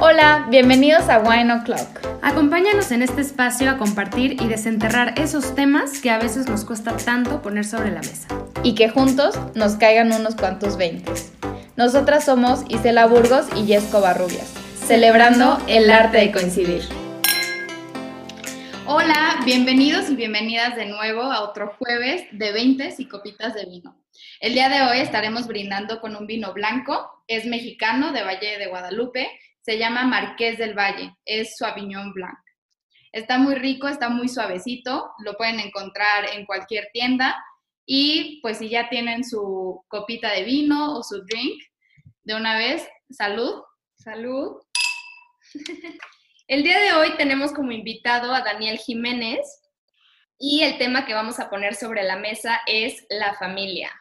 Hola, bienvenidos a Wine O'Clock. Acompáñanos en este espacio a compartir y desenterrar esos temas que a veces nos cuesta tanto poner sobre la mesa. Y que juntos nos caigan unos cuantos veintes. Nosotras somos Isela Burgos y Yesco Barrubias, celebrando el arte de coincidir. Hola, bienvenidos y bienvenidas de nuevo a otro jueves de 20 y copitas de vino. El día de hoy estaremos brindando con un vino blanco, es mexicano de Valle de Guadalupe se llama Marqués del Valle, es su Avignon Blanc. Está muy rico, está muy suavecito, lo pueden encontrar en cualquier tienda y pues si ya tienen su copita de vino o su drink, de una vez, salud, salud. El día de hoy tenemos como invitado a Daniel Jiménez y el tema que vamos a poner sobre la mesa es la familia.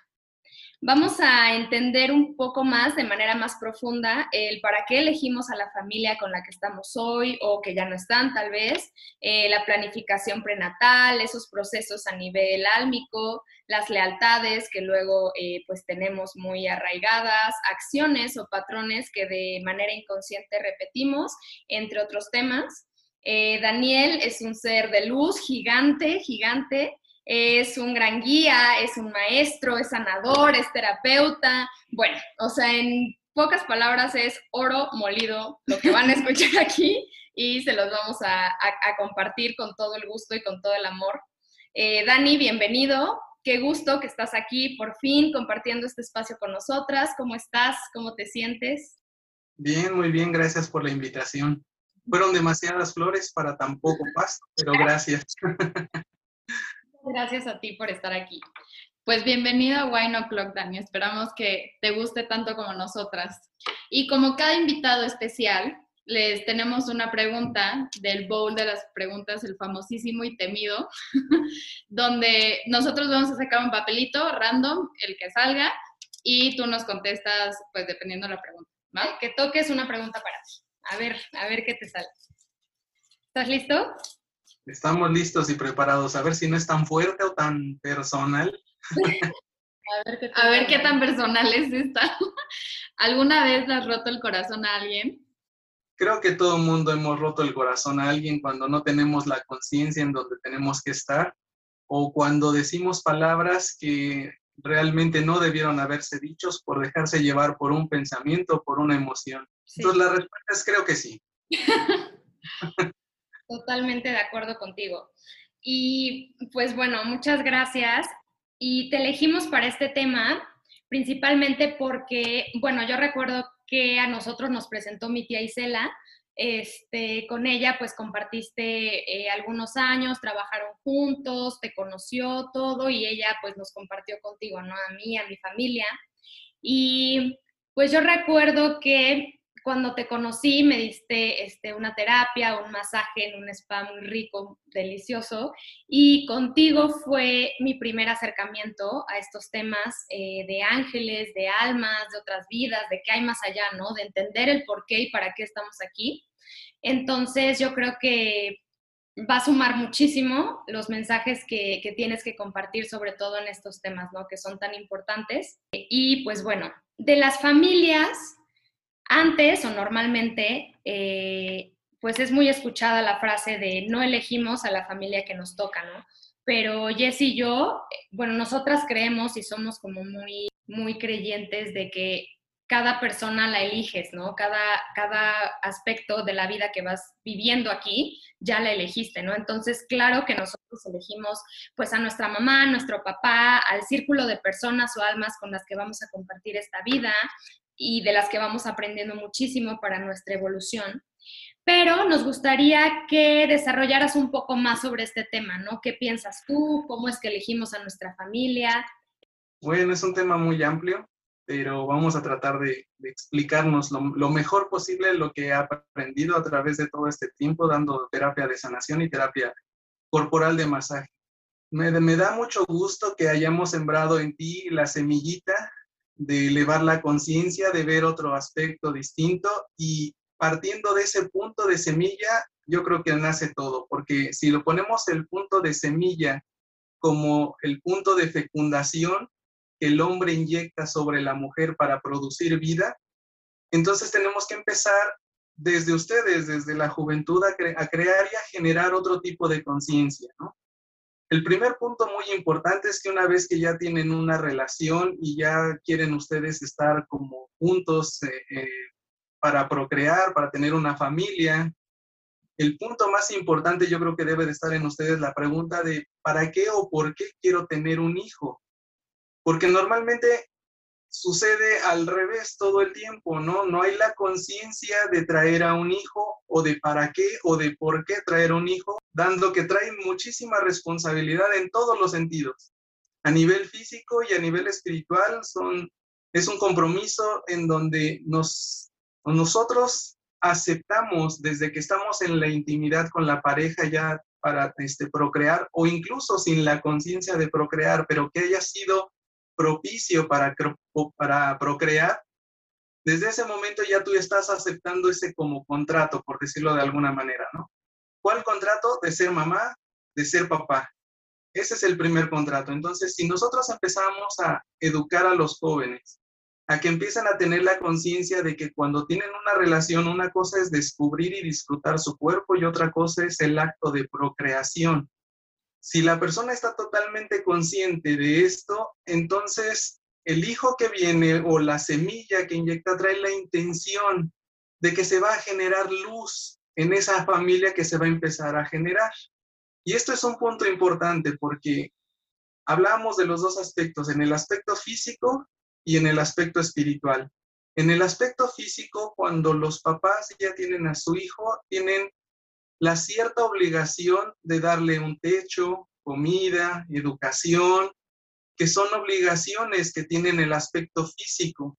Vamos a entender un poco más, de manera más profunda, el para qué elegimos a la familia con la que estamos hoy o que ya no están tal vez, eh, la planificación prenatal, esos procesos a nivel álmico, las lealtades que luego eh, pues tenemos muy arraigadas, acciones o patrones que de manera inconsciente repetimos, entre otros temas. Eh, Daniel es un ser de luz gigante, gigante, es un gran guía, es un maestro, es sanador, es terapeuta. Bueno, o sea, en pocas palabras es oro molido lo que van a escuchar aquí y se los vamos a, compartir con todo el gusto y con todo el amor. Eh, Dani, bienvenido. Qué gusto que estás aquí por fin compartiendo este espacio con nosotras. ¿Cómo estás? ¿Cómo te sientes? Bien, muy bien. Gracias por la invitación. Fueron demasiadas flores para tan poco pasto, pero gracias. Gracias a ti por estar aquí. Pues bienvenido a Wine O'Clock, Dani. Esperamos que te guste tanto como nosotras. Y como cada invitado especial, les tenemos una pregunta del bowl de las preguntas, el famosísimo y temido, donde nosotros vamos a sacar un papelito random, el que salga, y tú nos contestas, pues dependiendo de la pregunta. ¿vale? Que toques una pregunta para ti. A ver, a ver qué te sale. ¿Estás listo? Estamos listos y preparados. A ver si no es tan fuerte o tan personal. a, ver qué, tan personal es esta. ¿Alguna vez le has roto el corazón a alguien? Creo que todo el mundo hemos roto el corazón a alguien cuando no tenemos la conciencia en donde tenemos que estar o cuando decimos palabras que realmente no debieron haberse dichos por dejarse llevar por un pensamiento, por una emoción. Entonces la respuesta es creo que sí. Totalmente de acuerdo contigo. Y pues bueno, muchas gracias. Y te elegimos para este tema principalmente porque, bueno, yo recuerdo que a nosotros nos presentó mi tía Isela. Este, con ella pues compartiste eh, algunos años, trabajaron juntos, te conoció todo y ella pues nos compartió contigo, ¿no? A mí, a mi familia. Y pues yo recuerdo que cuando te conocí me diste este, una terapia, un masaje en un spa muy rico, delicioso, y contigo fue mi primer acercamiento a estos temas eh, de ángeles, de almas, de otras vidas, de qué hay más allá, ¿no? De entender el por qué y para qué estamos aquí. Entonces yo creo que va a sumar muchísimo los mensajes que, que tienes que compartir, sobre todo en estos temas, ¿no? Que son tan importantes. Y pues bueno, de las familias antes o normalmente, eh, pues es muy escuchada la frase de no elegimos a la familia que nos toca, ¿no? Pero Jess y yo, bueno, nosotras creemos y somos como muy, muy creyentes de que cada persona la eliges, ¿no? Cada, cada aspecto de la vida que vas viviendo aquí, ya la elegiste, ¿no? Entonces, claro que nosotros elegimos pues a nuestra mamá, a nuestro papá, al círculo de personas o almas con las que vamos a compartir esta vida, y de las que vamos aprendiendo muchísimo para nuestra evolución. Pero nos gustaría que desarrollaras un poco más sobre este tema, ¿no? ¿Qué piensas tú? ¿Cómo es que elegimos a nuestra familia? Bueno, es un tema muy amplio, pero vamos a tratar de, explicarnos lo, mejor posible lo que he aprendido a través de todo este tiempo dando terapia de sanación y terapia corporal de masaje. Me, me da mucho gusto que hayamos sembrado en ti la semillita de elevar la conciencia, de ver otro aspecto distinto y partiendo de ese punto de semilla, yo creo que nace todo, porque si lo ponemos el punto de semilla como el punto de fecundación que el hombre inyecta sobre la mujer para producir vida, entonces tenemos que empezar desde ustedes, desde la juventud, a, crear y a generar otro tipo de conciencia, ¿no? El primer punto muy importante es que una vez que ya tienen una relación y ya quieren ustedes estar como juntos eh, eh, para procrear, para tener una familia, el punto más importante yo creo que debe de estar en ustedes la pregunta de ¿para qué o por qué quiero tener un hijo? Porque normalmente sucede al revés todo el tiempo, ¿no? No hay la conciencia de traer a un hijo o de para qué o de por qué traer un hijo, dando que trae muchísima responsabilidad en todos los sentidos. A nivel físico y a nivel espiritual es un compromiso en donde nos, nosotros aceptamos desde que estamos en la intimidad con la pareja ya para este, procrear o incluso sin la conciencia de procrear, pero que haya sido propicio para, procrear, desde ese momento ya tú estás aceptando ese como contrato, por decirlo de alguna manera, ¿no? ¿Cuál contrato? De ser mamá, de ser papá. Ese es el primer contrato. Entonces, si nosotros empezamos a educar a los jóvenes, a que empiecen a tener la conciencia de que cuando tienen una relación, una cosa es descubrir y disfrutar su cuerpo y otra cosa es el acto de procreación. Si la persona está totalmente consciente de esto, entonces el hijo que viene o la semilla que inyecta trae la intención de que se va a generar luz en esa familia que se va a empezar a generar. Y esto es un punto importante porque hablamos de los dos aspectos, en el aspecto físico y en el aspecto espiritual. En el aspecto físico, cuando los papás ya tienen a su hijo, tienen la cierta obligación de darle un techo, comida, educación, que son obligaciones que tienen el aspecto físico.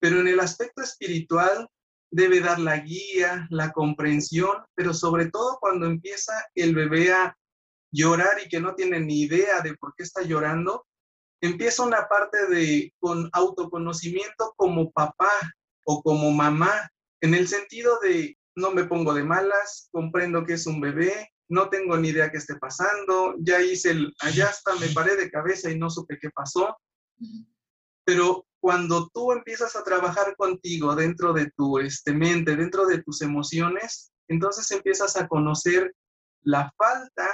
Pero en el aspecto espiritual debe dar la guía, la comprensión, pero sobre todo cuando empieza el bebé a llorar y que no tiene ni idea de por qué está llorando, empieza una parte de con autoconocimiento como papá o como mamá, en el sentido de no me pongo de malas, comprendo que es un bebé, no tengo ni idea qué esté pasando, ya hice el, allá me paré de cabeza y no supe qué pasó. Pero cuando tú empiezas a trabajar contigo dentro de tu este, mente, dentro de tus emociones, entonces empiezas a conocer la falta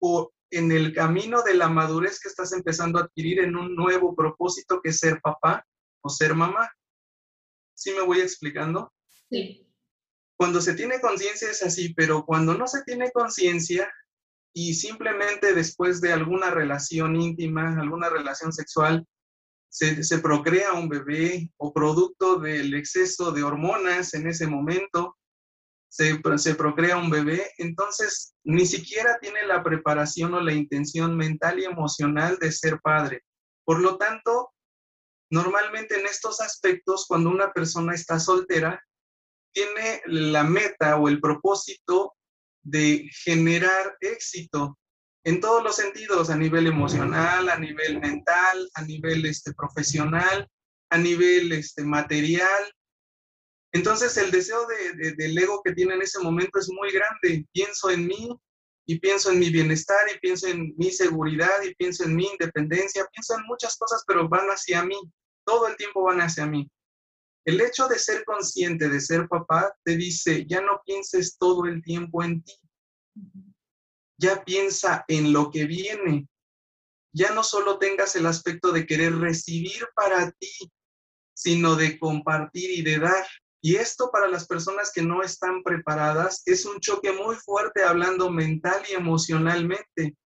o en el camino de la madurez que estás empezando a adquirir en un nuevo propósito que es ser papá o ser mamá. ¿Sí me voy explicando? Sí. Cuando se tiene conciencia es así, pero cuando no se tiene conciencia y simplemente después de alguna relación íntima, alguna relación sexual, se, procrea un bebé o producto del exceso de hormonas en ese momento, se, se procrea un bebé, entonces ni siquiera tiene la preparación o la intención mental y emocional de ser padre. Por lo tanto, normalmente en estos aspectos, cuando una persona está soltera, tiene la meta o el propósito de generar éxito en todos los sentidos, a nivel emocional, a nivel mental, a nivel este, profesional, a nivel este, material. Entonces el deseo de, del ego que tiene en ese momento es muy grande. Pienso en mí y pienso en mi bienestar y pienso en mi seguridad y pienso en mi independencia, pienso en muchas cosas, pero van hacia mí. Todo el tiempo van hacia mí. El hecho de ser consciente de ser papá te dice, ya no pienses todo el tiempo en ti. Ya piensa en lo que viene. Ya no solo tengas el aspecto de querer recibir para ti, sino de compartir y de dar. Y esto para las personas que no están preparadas es un choque muy fuerte hablando mental y emocionalmente.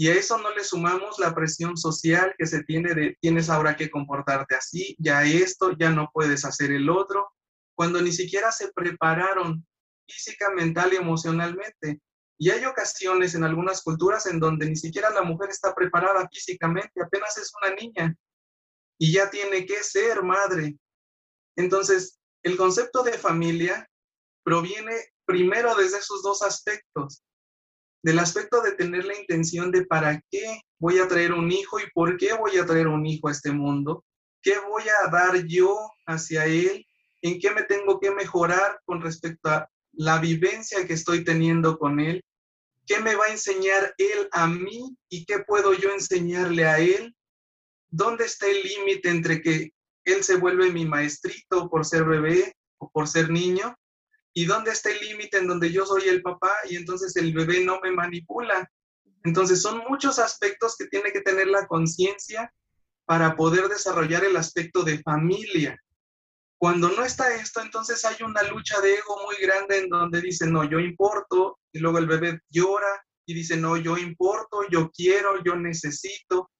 Y a eso no le sumamos la presión social que se tiene de tienes ahora que comportarte así, ya esto, ya no puedes hacer el otro, cuando ni siquiera se prepararon física, mental y emocionalmente. Y hay ocasiones en algunas culturas en donde ni siquiera la mujer está preparada físicamente, apenas es una niña y ya tiene que ser madre. Entonces, el concepto de familia proviene primero desde esos dos aspectos del aspecto de tener la intención de para qué voy a traer un hijo y por qué voy a traer un hijo a este mundo, qué voy a dar yo hacia él, en qué me tengo que mejorar con respecto a la vivencia que estoy teniendo con él, qué me va a enseñar él a mí y qué puedo yo enseñarle a él, dónde está el límite entre que él se vuelve mi maestrito por ser bebé o por ser niño ¿Y dónde está el límite en donde yo soy el papá y entonces el bebé no me manipula? Entonces son muchos aspectos que tiene que tener la conciencia para poder desarrollar el aspecto de familia. Cuando no está esto, entonces hay una lucha de ego muy grande en donde dice, no, yo importo, y luego el bebé llora y dice, no, yo importo, yo quiero, yo necesito.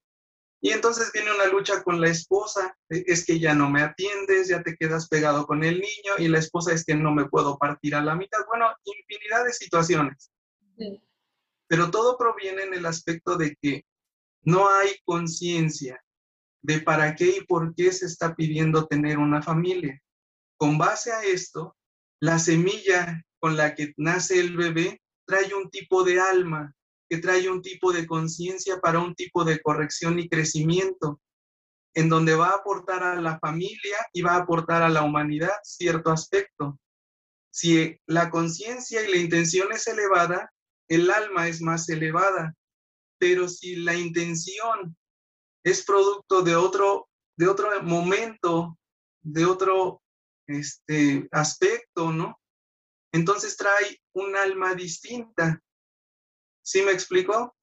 Y entonces viene una lucha con la esposa, es que ya no me atiendes, ya te quedas pegado con el niño y la esposa es que no me puedo partir a la mitad. Bueno, infinidad de situaciones. Pero todo proviene en el aspecto de que no hay conciencia de para qué y por qué se está pidiendo tener una familia. Con base a esto, la semilla con la que nace el bebé trae un tipo de alma, que trae un tipo de conciencia para un tipo de corrección y crecimiento, en donde va a aportar a la familia y va a aportar a la humanidad cierto aspecto. Si la conciencia y la intención es elevada, el alma es más elevada, pero si la intención es producto de otro, de otro momento, de otro este, aspecto, ¿no? Entonces trae un alma distinta. ¿Sí me explicó?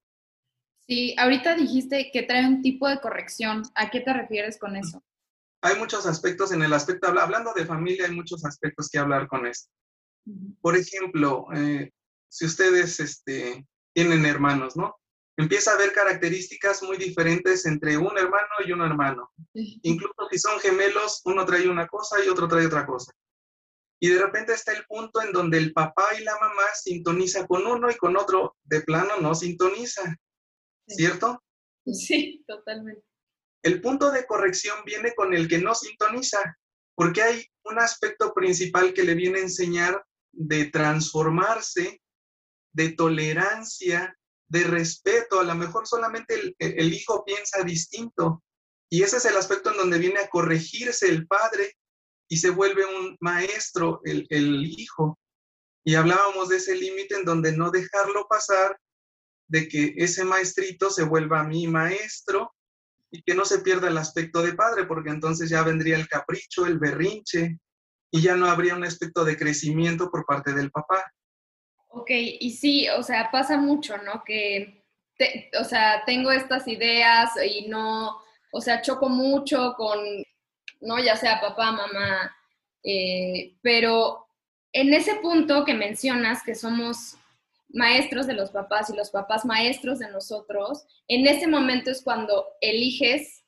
Sí, ahorita dijiste que trae un tipo de corrección. ¿A qué te refieres con eso? Hay muchos aspectos en el aspecto, hablando de familia, hay muchos aspectos que hablar con esto. Por ejemplo, eh, si ustedes este, tienen hermanos, ¿no? Empieza a haber características muy diferentes entre un hermano y un hermano. Incluso si son gemelos, uno trae una cosa y otro trae otra cosa. Y de repente está el punto en donde el papá y la mamá sintoniza con uno y con otro de plano no sintoniza. ¿Cierto? Sí, totalmente. El punto de corrección viene con el que no sintoniza, porque hay un aspecto principal que le viene a enseñar de transformarse, de tolerancia, de respeto. A lo mejor solamente el, el hijo piensa distinto. Y ese es el aspecto en donde viene a corregirse el padre y se vuelve un maestro el, hijo. Y hablábamos de ese límite en donde no dejarlo pasar, de que ese maestrito se vuelva mi maestro y que no se pierda el aspecto de padre, porque entonces ya vendría el capricho, el berrinche, y ya no habría un aspecto de crecimiento por parte del papá. Ok, y sí, o sea, pasa mucho, ¿no? Que, o sea, tengo estas ideas y no, o sea, choco mucho con ¿no? Ya sea papá, mamá, eh, pero en ese punto que mencionas que somos maestros de los papás y los papás maestros de nosotros, en ese momento es cuando eliges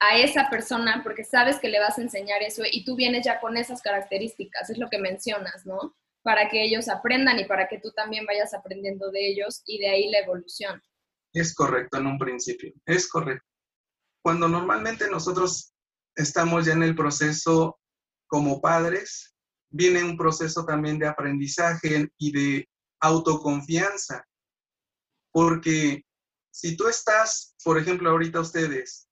a esa persona porque sabes que le vas a enseñar eso y tú vienes ya con esas características, es lo que mencionas, ¿no? Para que ellos aprendan y para que tú también vayas aprendiendo de ellos y de ahí la evolución. Es correcto en un principio, es correcto. Cuando normalmente nosotros estamos ya en el proceso como padres, viene un proceso también de aprendizaje y de autoconfianza, porque si tú estás, por ejemplo, ahorita ustedes,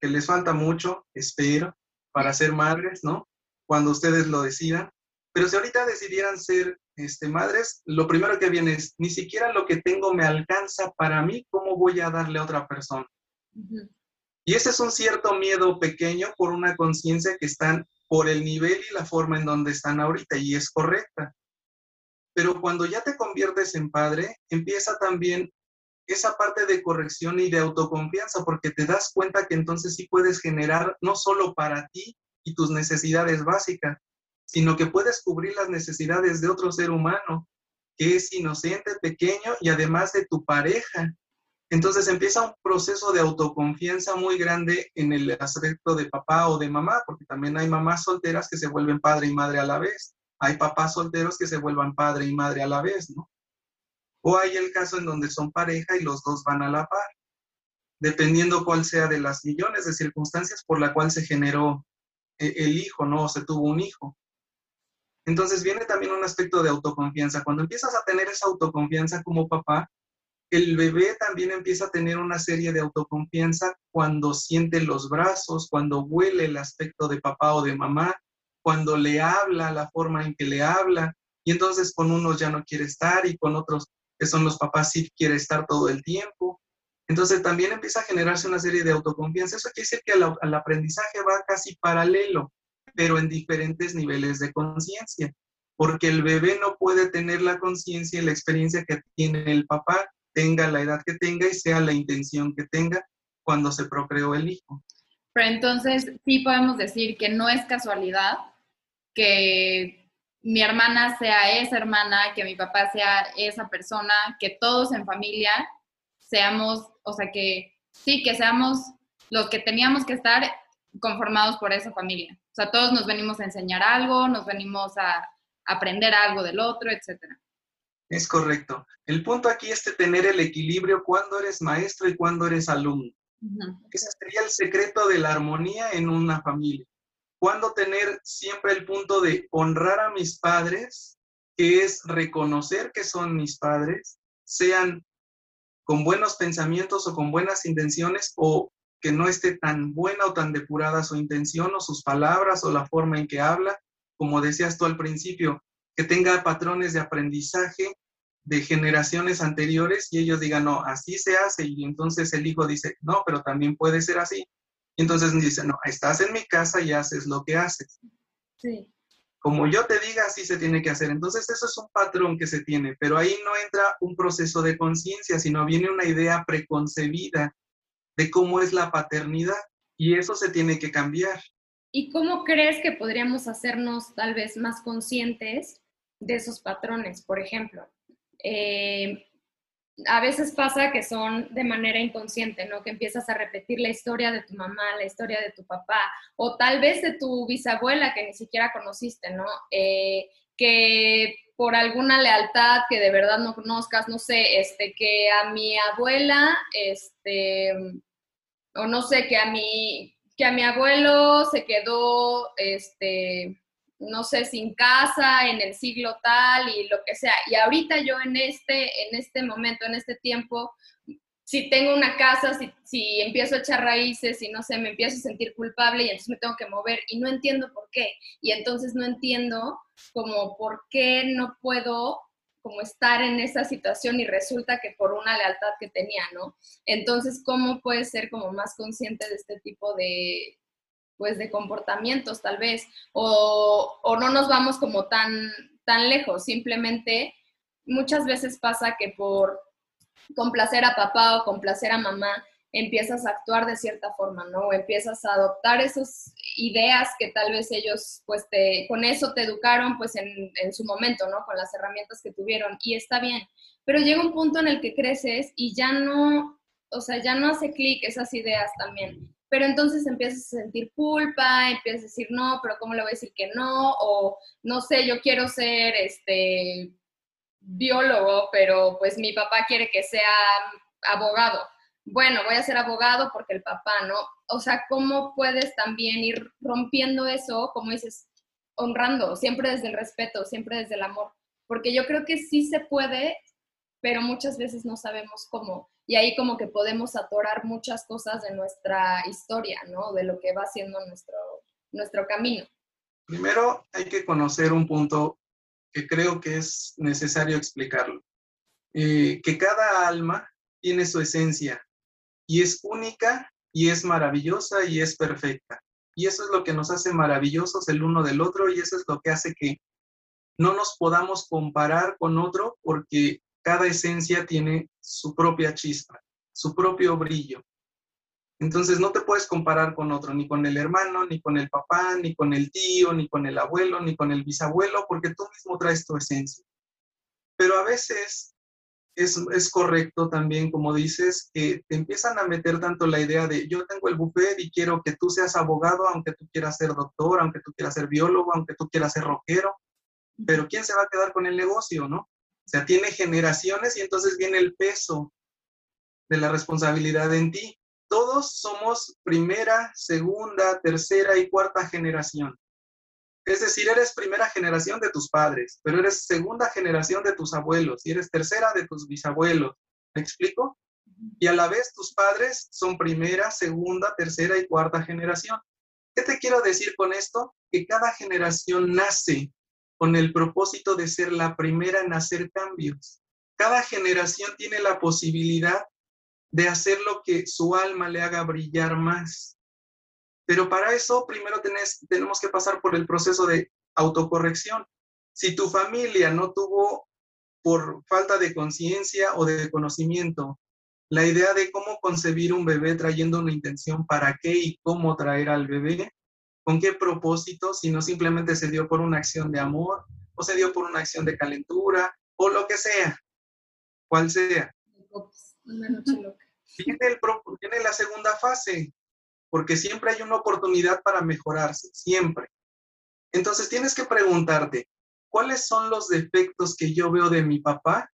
que les falta mucho, espero, para ser madres, ¿no? Cuando ustedes lo decidan, pero si ahorita decidieran ser este, madres, lo primero que viene es, ni siquiera lo que tengo me alcanza para mí, ¿cómo voy a darle a otra persona? Y ese es un cierto miedo pequeño por una conciencia que están por el nivel y la forma en donde están ahorita y es correcta. Pero cuando ya te conviertes en padre, empieza también esa parte de corrección y de autoconfianza, porque te das cuenta que entonces sí puedes generar no solo para ti y tus necesidades básicas, sino que puedes cubrir las necesidades de otro ser humano que es inocente, pequeño y además de tu pareja, entonces empieza un proceso de autoconfianza muy grande en el aspecto de papá o de mamá, porque también hay mamás solteras que se vuelven padre y madre a la vez. Hay papás solteros que se vuelvan padre y madre a la vez, ¿no? O hay el caso en donde son pareja y los dos van a la par, dependiendo cuál sea de las millones de circunstancias por la cual se generó eh, el hijo, ¿no? O se tuvo un hijo. Entonces viene también un aspecto de autoconfianza. Cuando empiezas a tener esa autoconfianza como papá, el bebé también empieza a tener una serie de autoconfianza cuando siente los brazos, cuando huele el aspecto de papá o de mamá, cuando le habla, la forma en que le habla, y entonces con unos ya no quiere estar y con otros que son los papás sí quiere estar todo el tiempo. Entonces también empieza a generarse una serie de autoconfianza. Eso quiere decir que el, aprendizaje va casi paralelo, pero en diferentes niveles de conciencia. porque el bebé no puede tener la conciencia y la experiencia que tiene el papá, tenga la edad que tenga y sea la intención que tenga cuando se procreó el hijo. Pero entonces sí podemos decir que no es casualidad que mi hermana sea esa hermana, que mi papá sea esa persona, que todos en familia seamos, o sea, que sí, que seamos los que teníamos que estar conformados por esa familia. O sea, todos nos venimos a enseñar algo, nos venimos a aprender algo del otro, etcétera. Es correcto. El punto aquí es tener el equilibrio cuando eres maestro y cuando eres alumno. Ese sería el secreto de la armonía en una familia. Cuando tener siempre el punto de honrar a mis padres, que es reconocer que son mis padres, sean con buenos pensamientos o con buenas intenciones o que no esté tan buena o tan depurada su intención o sus palabras o la forma en que habla, como decías tú al principio, que tenga patrones de aprendizaje de generaciones anteriores y ellos digan, no, así se hace y entonces el hijo dice, no, pero también puede ser así. Y entonces dice, no, estás en mi casa y haces lo que haces. Sí. Como yo te diga, así se tiene que hacer. Entonces eso es un patrón que se tiene, pero ahí no entra un proceso de conciencia, sino viene una idea preconcebida de cómo es la paternidad y eso se tiene que cambiar. ¿Y cómo crees que podríamos hacernos tal vez más conscientes de esos patrones? Por ejemplo, eh, a veces pasa que son de manera inconsciente, ¿no? Que empiezas a repetir la historia de tu mamá, la historia de tu papá, o tal vez de tu bisabuela que ni siquiera conociste, ¿no? Eh, que por alguna lealtad que de verdad no conozcas, no sé, este, que a mi abuela, este, o no sé, que a mi, que a mi abuelo se quedó, este, no sé, sin casa en el siglo tal y lo que sea. Y ahorita yo en este, en este momento, en este tiempo, si tengo una casa, si, si empiezo a echar raíces y no sé, me empiezo a sentir culpable y entonces me tengo que mover y no entiendo por qué. Y entonces no entiendo como por qué no puedo como estar en esa situación y resulta que por una lealtad que tenía, ¿no? Entonces, ¿cómo puedes ser como más consciente de este tipo de, pues, de comportamientos tal vez? O, o no nos vamos como tan, tan lejos, simplemente muchas veces pasa que por complacer a papá o complacer a mamá, empiezas a actuar de cierta forma, ¿no? empiezas a adoptar esas ideas que tal vez ellos, pues, te, con eso te educaron, pues, en, en, su momento, ¿no? Con las herramientas que tuvieron, y está bien. Pero llega un punto en el que creces y ya no, o sea, ya no hace clic esas ideas también. Pero entonces empiezas a sentir culpa, empiezas a decir, no, pero ¿cómo le voy a decir que no? O, no sé, yo quiero ser, este, biólogo, pero pues mi papá quiere que sea abogado bueno, voy a ser abogado porque el papá, ¿no? O sea, ¿cómo puedes también ir rompiendo eso, como dices, honrando, siempre desde el respeto, siempre desde el amor? Porque yo creo que sí se puede, pero muchas veces no sabemos cómo. Y ahí como que podemos atorar muchas cosas de nuestra historia, ¿no? De lo que va siendo nuestro, nuestro camino. Primero hay que conocer un punto que creo que es necesario explicarlo. Eh, que cada alma tiene su esencia, y es única y es maravillosa y es perfecta. Y eso es lo que nos hace maravillosos el uno del otro y eso es lo que hace que no nos podamos comparar con otro porque cada esencia tiene su propia chispa, su propio brillo. Entonces no te puedes comparar con otro, ni con el hermano, ni con el papá, ni con el tío, ni con el abuelo, ni con el bisabuelo, porque tú mismo traes tu esencia. Pero a veces es, correcto también, como dices, que te empiezan a meter tanto la idea de yo tengo el buffet y quiero que tú seas abogado, aunque tú quieras ser doctor, aunque tú quieras ser biólogo, aunque tú quieras ser rockero, pero ¿quién se va a quedar con el negocio, no? O sea, tiene generaciones y entonces viene el peso de la responsabilidad en ti. Todos somos primera, segunda, tercera y cuarta generación. Es decir, eres primera generación de tus padres, pero eres segunda generación de tus abuelos y eres tercera de tus bisabuelos. ¿Me explico? Y a la vez tus padres son primera, segunda, tercera y cuarta generación. ¿Qué te quiero decir con esto? Que cada generación nace con el propósito de ser la primera en hacer cambios. Cada generación tiene la posibilidad de hacer lo que su alma le haga brillar más. Pero para eso primero tenés, tenemos que pasar por el proceso de autocorrección. Si tu familia no tuvo por falta de conciencia o de conocimiento la idea de cómo concebir un bebé trayendo una intención para qué y cómo traer al bebé, con qué propósito, si no simplemente se dio por una acción de amor o se dio por una acción de calentura o lo que sea, cual sea. Viene, el, viene la segunda fase, porque siempre hay una oportunidad para mejorarse, siempre. Entonces tienes que preguntarte, ¿cuáles son los defectos que yo veo de mi papá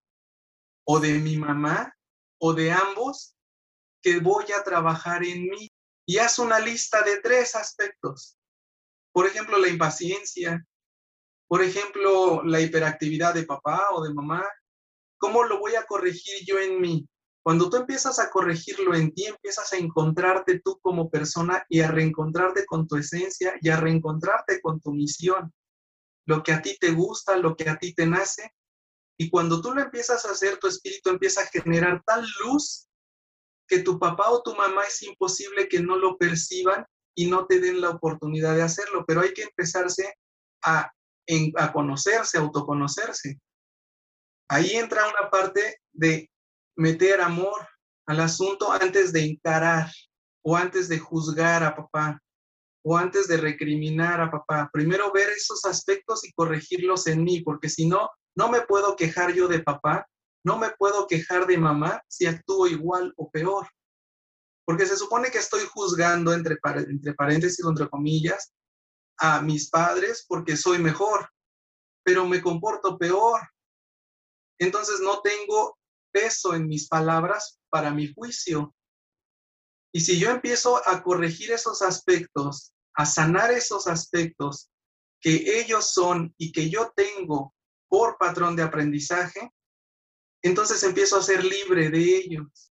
o de mi mamá o de ambos que voy a trabajar en mí. Y haz una lista de tres aspectos. Por ejemplo, la impaciencia. Por ejemplo, la hiperactividad de papá o de mamá. ¿Cómo lo voy a corregir yo en mí? Cuando tú empiezas a corregirlo en ti, empiezas a encontrarte tú como persona y a reencontrarte con tu esencia y a reencontrarte con tu misión. Lo que a ti te gusta, lo que a ti te nace, y cuando tú lo empiezas a hacer, tu espíritu empieza a generar tal luz que tu papá o tu mamá es imposible que no lo perciban y no te den la oportunidad de hacerlo, pero hay que empezarse a, a conocerse, a autoconocerse. Ahí entra una parte de meter amor al asunto antes de encarar o antes de juzgar a papá o antes de recriminar a papá. Primero ver esos aspectos y corregirlos en mí, porque si no, no me puedo quejar yo de papá, no me puedo quejar de mamá si actúo igual o peor. Porque se supone que estoy juzgando, entre, entre paréntesis o entre comillas, a mis padres porque soy mejor, pero me comporto peor. Entonces no tengo peso en mis palabras para mi juicio. Y si yo empiezo a corregir esos aspectos, a sanar esos aspectos que ellos son y que yo tengo por patrón de aprendizaje, entonces empiezo a ser libre de ellos.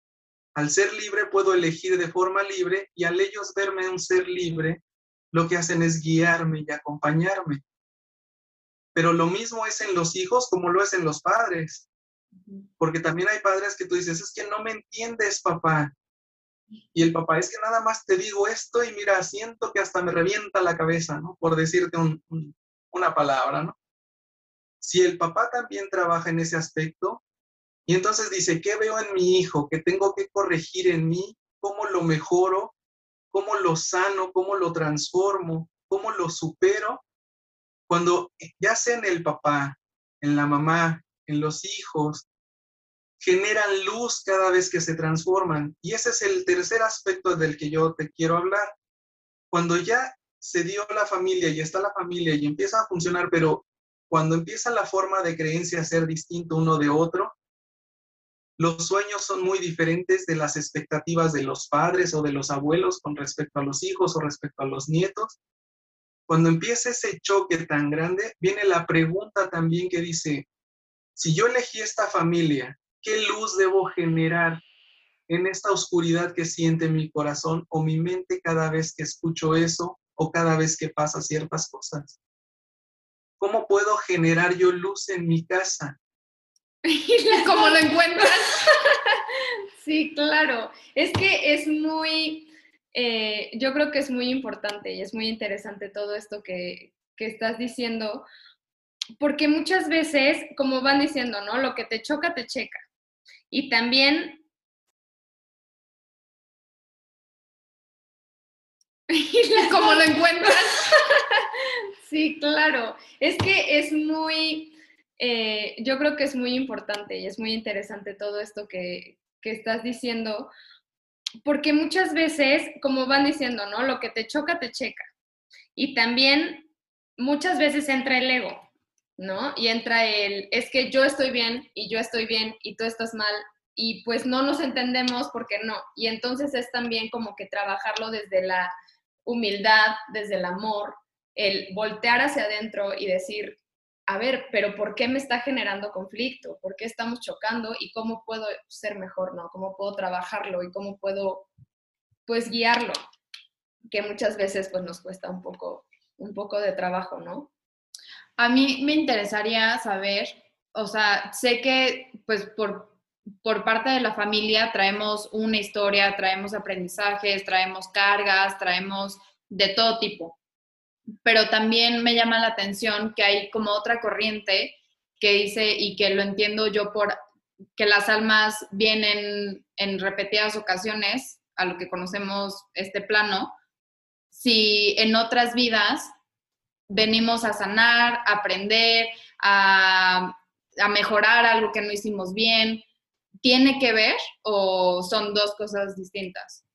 Al ser libre puedo elegir de forma libre y al ellos verme un ser libre, lo que hacen es guiarme y acompañarme. Pero lo mismo es en los hijos como lo es en los padres. Porque también hay padres que tú dices, es que no me entiendes, papá. Y el papá es que nada más te digo esto y mira, siento que hasta me revienta la cabeza, ¿no? Por decirte una palabra, ¿no? si el papá también trabaja en ese aspecto, y entonces dice, ¿qué veo en mi hijo? ¿Qué tengo que corregir en mí? ¿Cómo lo mejoro? ¿Cómo lo sano? ¿Cómo lo transformo? ¿Cómo lo supero? Cuando ya sea en el papá, en la mamá, en los hijos, generan luz cada vez que se transforman. Y ese es el tercer aspecto del que yo te quiero hablar. Cuando ya se dio la familia y está la familia y empieza a funcionar, pero cuando empieza la forma de creencia a ser distinto uno de otro, los sueños son muy diferentes de las expectativas de los padres o de los abuelos con respecto a los hijos o respecto a los nietos. Cuando empieza ese choque tan grande, viene la pregunta también que dice, si yo elegí esta familia, ¿qué luz debo generar en esta oscuridad que siente mi corazón o mi mente cada vez que escucho eso o cada vez que pasa ciertas cosas? ¿Cómo puedo generar yo luz en mi casa? ¿Cómo lo encuentras? sí, claro. Es que es muy, eh, yo creo que es muy importante y es muy interesante todo esto que, que estás diciendo, porque muchas veces, como van diciendo, ¿no? Lo que te choca, te checa. Y también ¿Cómo lo encuentras? sí, claro. Es que es muy, eh, yo creo que es muy importante y es muy interesante todo esto que, que estás diciendo, porque muchas veces, como van diciendo, ¿no? Lo que te choca, te checa. Y también muchas veces entra el ego, ¿no? Y entra el, es que yo estoy bien y yo estoy bien y tú estás mal y pues no nos entendemos porque no. Y entonces es también como que trabajarlo desde la humildad, desde el amor, el voltear hacia adentro y decir, a ver, pero ¿por qué me está generando conflicto? ¿Por qué estamos chocando? ¿Y cómo puedo ser mejor, no? ¿Cómo puedo trabajarlo? ¿Y cómo puedo, pues, guiarlo? Que muchas veces, pues, nos cuesta un poco, un poco de trabajo, ¿no? A mí me interesaría saber, o sea, sé que, pues, por por parte de la familia traemos una historia, traemos aprendizajes, traemos cargas, traemos de todo tipo. pero también me llama la atención que hay como otra corriente que dice, y que lo entiendo yo por que las almas vienen en repetidas ocasiones a lo que conocemos este plano, si en otras vidas venimos a sanar, a aprender, a, mejorar algo que no hicimos bien, ¿tiene que ver o son dos cosas distintas?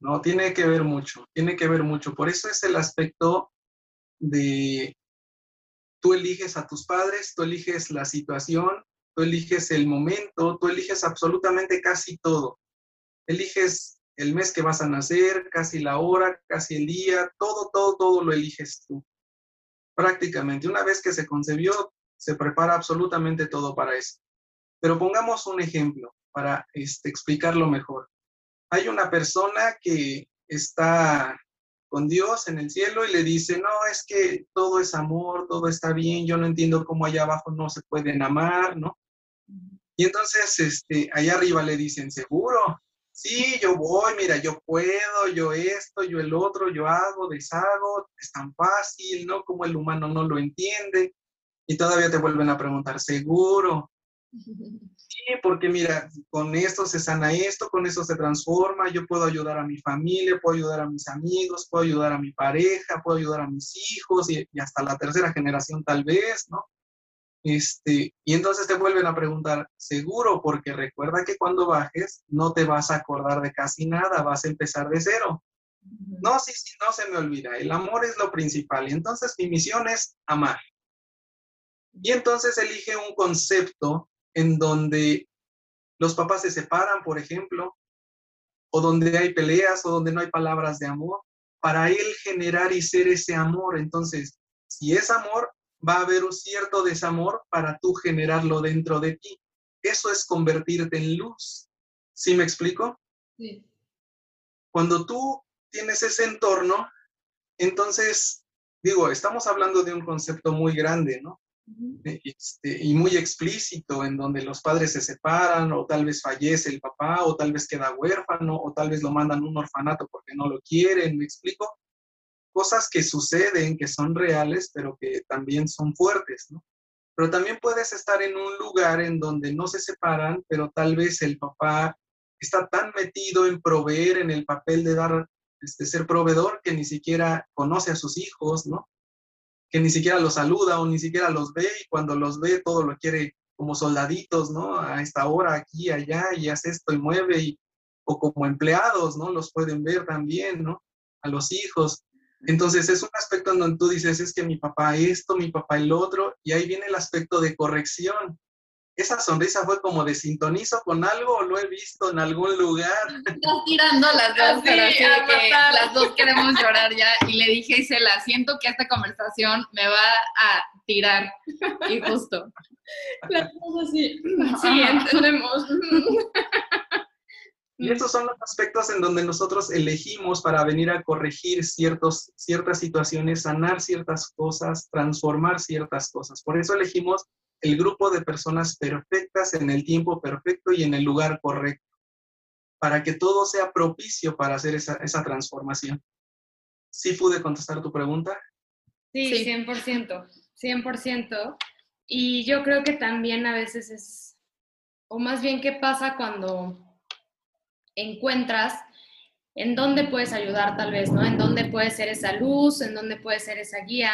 No, tiene que ver mucho, tiene que ver mucho. Por eso es el aspecto de tú eliges a tus padres, tú eliges la situación, tú eliges el momento, tú eliges absolutamente casi todo. Eliges el mes que vas a nacer, casi la hora, casi el día, todo, todo, todo lo eliges tú. Prácticamente, una vez que se concebió, se prepara absolutamente todo para eso. Pero pongamos un ejemplo para este, explicarlo mejor. Hay una persona que está con Dios en el cielo y le dice, no, es que todo es amor, todo está bien, yo no entiendo cómo allá abajo no se pueden amar, ¿no? Y entonces, este, allá arriba le dicen, seguro, sí, yo voy, mira, yo puedo, yo esto, yo el otro, yo hago, deshago, es tan fácil, ¿no? Como el humano no lo entiende. Y todavía te vuelven a preguntar, seguro. Sí, porque mira, con esto se sana esto, con eso se transforma, yo puedo ayudar a mi familia, puedo ayudar a mis amigos, puedo ayudar a mi pareja, puedo ayudar a mis hijos y, y hasta la tercera generación tal vez, ¿no? Este, y entonces te vuelven a preguntar, seguro, porque recuerda que cuando bajes no te vas a acordar de casi nada, vas a empezar de cero. No, sí, sí, no se me olvida, el amor es lo principal y entonces mi misión es amar. Y entonces elige un concepto en donde los papás se separan, por ejemplo, o donde hay peleas o donde no hay palabras de amor, para él generar y ser ese amor. Entonces, si es amor, va a haber un cierto desamor para tú generarlo dentro de ti. Eso es convertirte en luz. ¿Sí me explico? Sí. Cuando tú tienes ese entorno, entonces, digo, estamos hablando de un concepto muy grande, ¿no? Este, y muy explícito, en donde los padres se separan, o tal vez fallece el papá, o tal vez queda huérfano, o tal vez lo mandan a un orfanato porque no lo quieren, ¿me explico? Cosas que suceden, que son reales, pero que también son fuertes, ¿no? Pero también puedes estar en un lugar en donde no se separan, pero tal vez el papá está tan metido en proveer, en el papel de dar, este, ser proveedor, que ni siquiera conoce a sus hijos, ¿no? Que ni siquiera los saluda o ni siquiera los ve y cuando los ve todo lo quiere como soldaditos, ¿no? A esta hora, aquí, allá, y hace esto y mueve, y, o como empleados, ¿no? Los pueden ver también, ¿no? A los hijos. Entonces es un aspecto en donde tú dices, es que mi papá esto, mi papá el otro, y ahí viene el aspecto de corrección. Esa sonrisa fue como de sintonizo con algo o lo he visto en algún lugar. Estás tirando las dos, pero sí, que las dos queremos llorar ya. Y le dije, y se la siento que esta conversación me va a tirar. Y justo. Las dos así. Sí, entendemos. Y estos son los aspectos en donde nosotros elegimos para venir a corregir ciertos, ciertas situaciones, sanar ciertas cosas, transformar ciertas cosas. Por eso elegimos el grupo de personas perfectas en el tiempo perfecto y en el lugar correcto, para que todo sea propicio para hacer esa, esa transformación. ¿Sí pude contestar tu pregunta? Sí, sí, 100%, 100%. Y yo creo que también a veces es, o más bien, ¿qué pasa cuando encuentras en dónde puedes ayudar tal vez, ¿no? En dónde puede ser esa luz, en dónde puede ser esa guía,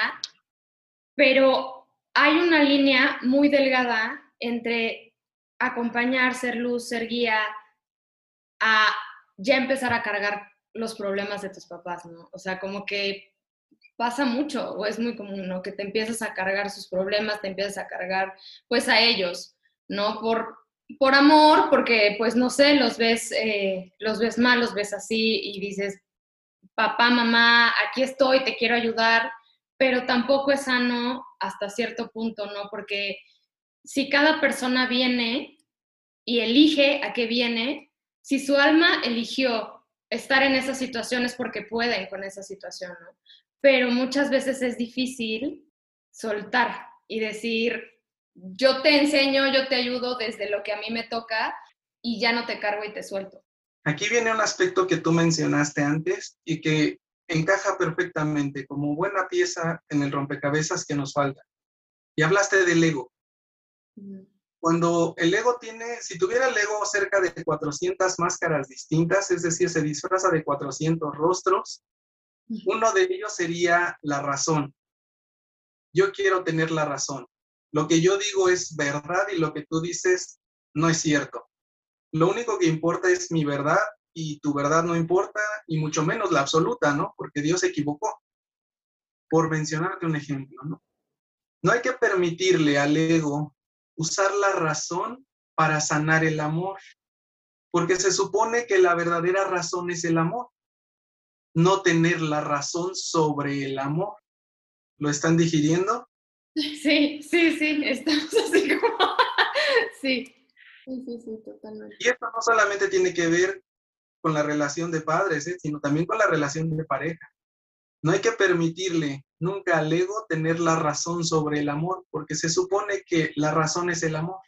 pero hay una línea muy delgada entre acompañar, ser luz, ser guía, a ya empezar a cargar los problemas de tus papás, ¿no? O sea, como que pasa mucho, o es muy común, ¿no? Que te empiezas a cargar sus problemas, te empiezas a cargar, pues, a ellos, ¿no? Por por amor, porque pues no sé, los ves, eh, los ves mal, los ves así y dices, papá, mamá, aquí estoy, te quiero ayudar, pero tampoco es sano hasta cierto punto, ¿no? Porque si cada persona viene y elige a qué viene, si su alma eligió estar en esas situaciones porque pueden con esa situación, ¿no? Pero muchas veces es difícil soltar y decir, yo te enseño, yo te ayudo desde lo que a mí me toca y ya no te cargo y te suelto. Aquí viene un aspecto que tú mencionaste antes y que encaja perfectamente como buena pieza en el rompecabezas que nos falta. Y hablaste del ego. Cuando el ego tiene, si tuviera el ego cerca de 400 máscaras distintas, es decir, se disfraza de 400 rostros, uno de ellos sería la razón. Yo quiero tener la razón. Lo que yo digo es verdad y lo que tú dices no es cierto. Lo único que importa es mi verdad y tu verdad no importa y mucho menos la absoluta, ¿no? Porque Dios se equivocó. Por mencionarte un ejemplo, ¿no? No hay que permitirle al ego usar la razón para sanar el amor, porque se supone que la verdadera razón es el amor, no tener la razón sobre el amor. ¿Lo están digiriendo? Sí, sí, sí, estamos así como, sí. Sí, sí, sí, totalmente. Y esto no solamente tiene que ver con la relación de padres, ¿eh? sino también con la relación de pareja. No hay que permitirle nunca al ego tener la razón sobre el amor, porque se supone que la razón es el amor.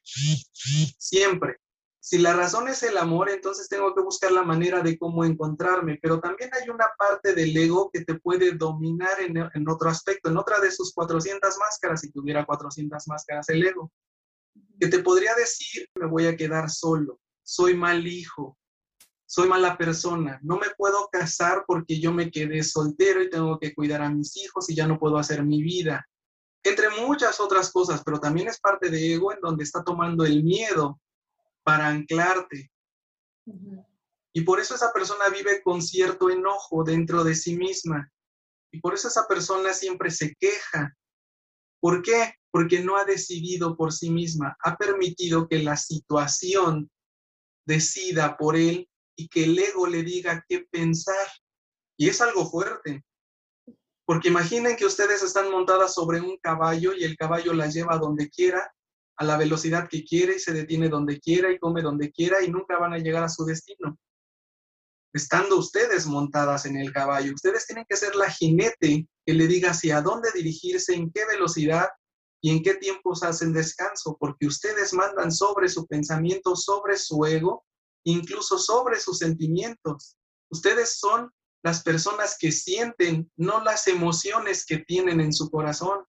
Siempre. Si la razón es el amor, entonces tengo que buscar la manera de cómo encontrarme, pero también hay una parte del ego que te puede dominar en, en otro aspecto, en otra de sus 400 máscaras, si tuviera 400 máscaras el ego, que te podría decir, me voy a quedar solo, soy mal hijo, soy mala persona, no me puedo casar porque yo me quedé soltero y tengo que cuidar a mis hijos y ya no puedo hacer mi vida. Entre muchas otras cosas, pero también es parte de ego en donde está tomando el miedo para anclarte. Y por eso esa persona vive con cierto enojo dentro de sí misma. Y por eso esa persona siempre se queja. ¿Por qué? Porque no ha decidido por sí misma, ha permitido que la situación decida por él y que el ego le diga qué pensar. Y es algo fuerte. Porque imaginen que ustedes están montadas sobre un caballo y el caballo la lleva donde quiera, a la velocidad que quiere y se detiene donde quiera y come donde quiera y nunca van a llegar a su destino. Estando ustedes montadas en el caballo, ustedes tienen que ser la jinete que le diga hacia dónde dirigirse, en qué velocidad y en qué tiempos hacen descanso, porque ustedes mandan sobre su pensamiento, sobre su ego incluso sobre sus sentimientos. Ustedes son las personas que sienten, no las emociones que tienen en su corazón.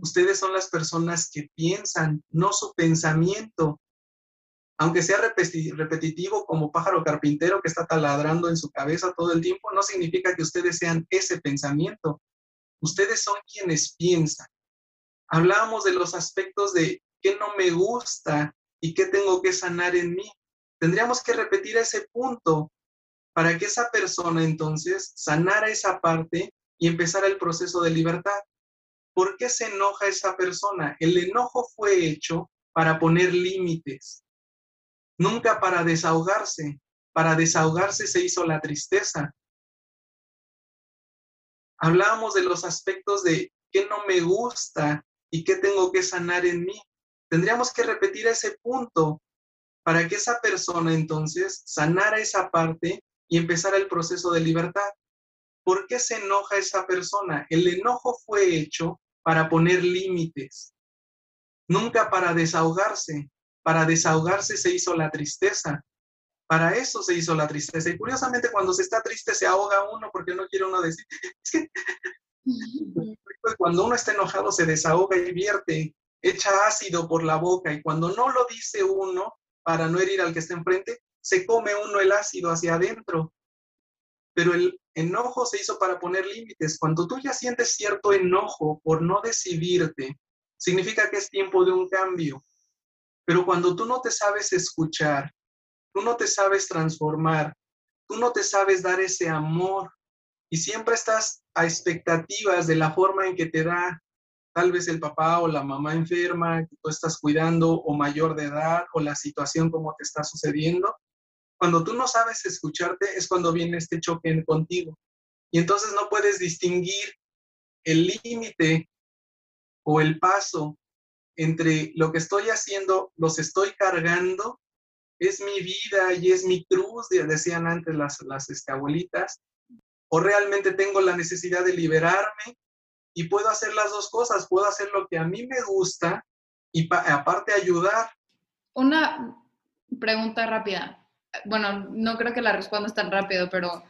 Ustedes son las personas que piensan, no su pensamiento. Aunque sea repetitivo como pájaro carpintero que está taladrando en su cabeza todo el tiempo, no significa que ustedes sean ese pensamiento. Ustedes son quienes piensan. Hablábamos de los aspectos de qué no me gusta y qué tengo que sanar en mí. Tendríamos que repetir ese punto para que esa persona entonces sanara esa parte y empezara el proceso de libertad. ¿Por qué se enoja esa persona? El enojo fue hecho para poner límites, nunca para desahogarse. Para desahogarse se hizo la tristeza. Hablábamos de los aspectos de qué no me gusta y qué tengo que sanar en mí. Tendríamos que repetir ese punto para que esa persona entonces sanara esa parte y empezara el proceso de libertad. ¿Por qué se enoja esa persona? El enojo fue hecho para poner límites, nunca para desahogarse. Para desahogarse se hizo la tristeza. Para eso se hizo la tristeza. Y curiosamente cuando se está triste se ahoga uno porque no quiere uno decir. cuando uno está enojado se desahoga y vierte, echa ácido por la boca. Y cuando no lo dice uno, para no herir al que está enfrente, se come uno el ácido hacia adentro. Pero el enojo se hizo para poner límites. Cuando tú ya sientes cierto enojo por no decidirte, significa que es tiempo de un cambio. Pero cuando tú no te sabes escuchar, tú no te sabes transformar, tú no te sabes dar ese amor y siempre estás a expectativas de la forma en que te da tal vez el papá o la mamá enferma que tú estás cuidando o mayor de edad o la situación como te está sucediendo. Cuando tú no sabes escucharte es cuando viene este choque contigo. Y entonces no puedes distinguir el límite o el paso entre lo que estoy haciendo, los estoy cargando, es mi vida y es mi cruz, decían antes las, las este, abuelitas, o realmente tengo la necesidad de liberarme y puedo hacer las dos cosas, puedo hacer lo que a mí me gusta y aparte ayudar. Una pregunta rápida. Bueno, no creo que la respondas tan rápido, pero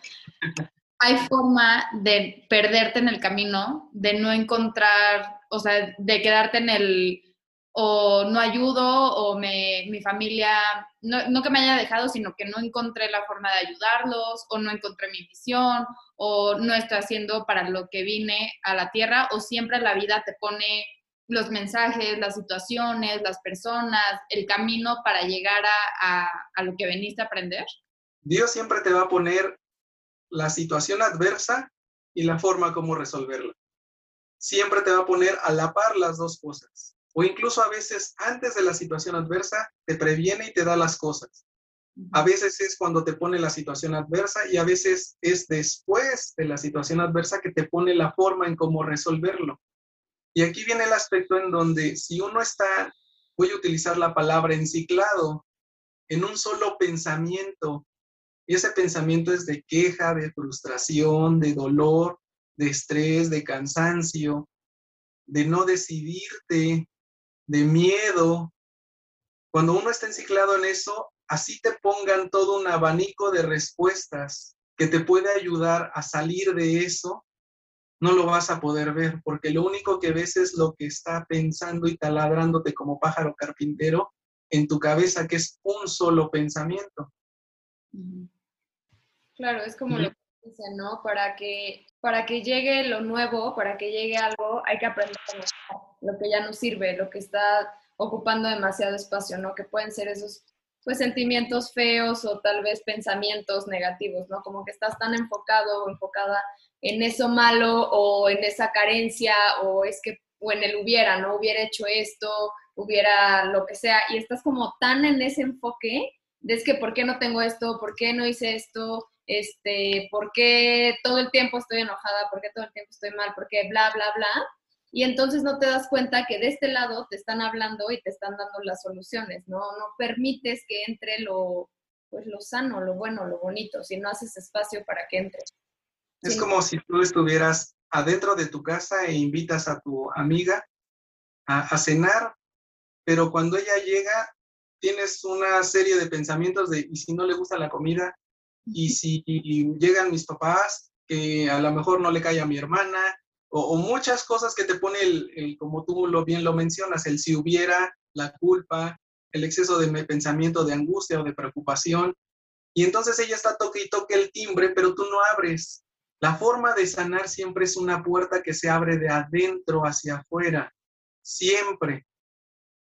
hay forma de perderte en el camino, de no encontrar, o sea, de quedarte en el o no ayudo o me, mi familia, no, no, que me haya dejado, sino que no encontré la forma de ayudarlos o no encontré mi visión o no estoy haciendo para lo que vine a la tierra o siempre la vida te pone los mensajes, las situaciones, las personas, el camino para llegar a, a, a lo que veniste a aprender? Dios siempre te va a poner la situación adversa y la forma como resolverla. Siempre te va a poner a la par las dos cosas. O incluso a veces antes de la situación adversa te previene y te da las cosas. A veces es cuando te pone la situación adversa y a veces es después de la situación adversa que te pone la forma en cómo resolverlo. Y aquí viene el aspecto en donde si uno está, voy a utilizar la palabra enciclado, en un solo pensamiento, y ese pensamiento es de queja, de frustración, de dolor, de estrés, de cansancio, de no decidirte, de miedo. Cuando uno está enciclado en eso, así te pongan todo un abanico de respuestas que te puede ayudar a salir de eso, no lo vas a poder ver, porque lo único que ves es lo que está pensando y taladrándote como pájaro carpintero en tu cabeza, que es un solo pensamiento. Claro, es como lo que dicen, ¿no? Para que, para que llegue lo nuevo, para que llegue algo, hay que aprender a lo que ya no sirve, lo que está ocupando demasiado espacio, ¿no? Que pueden ser esos pues sentimientos feos o tal vez pensamientos negativos, ¿no? Como que estás tan enfocado o enfocada en eso malo o en esa carencia o es que o en el hubiera, ¿no? Hubiera hecho esto, hubiera lo que sea y estás como tan en ese enfoque de es que por qué no tengo esto, por qué no hice esto, este, por qué todo el tiempo estoy enojada, por qué todo el tiempo estoy mal, por qué bla, bla, bla. Y entonces no te das cuenta que de este lado te están hablando y te están dando las soluciones, ¿no? No permites que entre lo, pues lo sano, lo bueno, lo bonito, si no haces espacio para que entre. Es como si tú estuvieras adentro de tu casa e invitas a tu amiga a, a cenar, pero cuando ella llega tienes una serie de pensamientos de, ¿y si no le gusta la comida? y si llegan mis papás, que a lo mejor no le cae a mi hermana, o, muchas cosas que te pone el, como tú lo bien lo mencionas, el si hubiera, la culpa, el exceso de pensamiento de angustia o de preocupación. Y entonces ella está toque y toque el timbre, pero tú no abres. La forma de sanar siempre es una puerta que se abre de adentro hacia afuera, siempre.